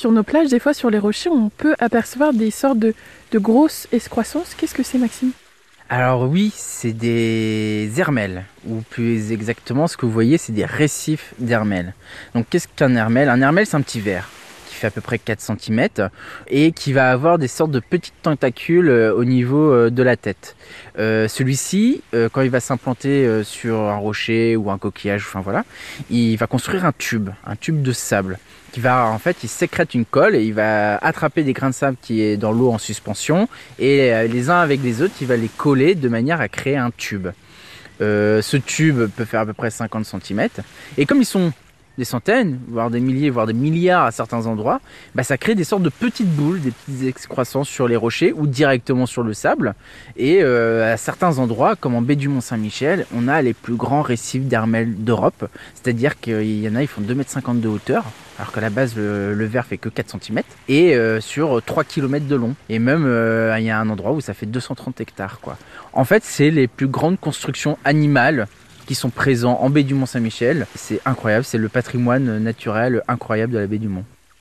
Sur nos plages, des fois sur les rochers, on peut apercevoir des sortes de, grosses excroissances. Qu'est-ce que c'est Maxime? Alors oui, c'est des hermelles, ou plus exactement ce que vous voyez, c'est des récifs d'hermelles. Donc qu'est-ce qu'un hermelle? Un hermelle, c'est un petit verre qui fait à peu près 4 cm et qui va avoir des sortes de petites tentacules euh, au niveau euh, de la tête. Euh, Celui-ci, quand il va s'implanter sur un rocher ou un coquillage, enfin voilà, il va construire un tube, un tube de sable qui va en fait il sécrète une colle et il va attraper des grains de sable qui est dans l'eau en suspension et les uns avec les autres il va les coller de manière à créer un tube. Ce tube peut faire à peu près 50 cm et comme ils sont des centaines, voire des milliers, voire des milliards à certains endroits, bah, ça crée des sortes de petites boules, des petites excroissances sur les rochers ou directement sur le sable. Et euh, à certains endroits, comme en baie du Mont-Saint-Michel, on a les plus grands récifs d'hermelles d'Europe. C'est-à-dire qu'il y en a, ils font 2,50 m de hauteur, alors qu'à la base, le, le verre fait que 4 cm, et euh, sur 3 km de long. Et même, euh, il y a un endroit où ça fait 230 hectares. Quoi. En fait, c'est les plus grandes constructions animales qui sont présents en baie du Mont-Saint-Michel. C'est incroyable, c'est le patrimoine naturel incroyable de la baie du Mont.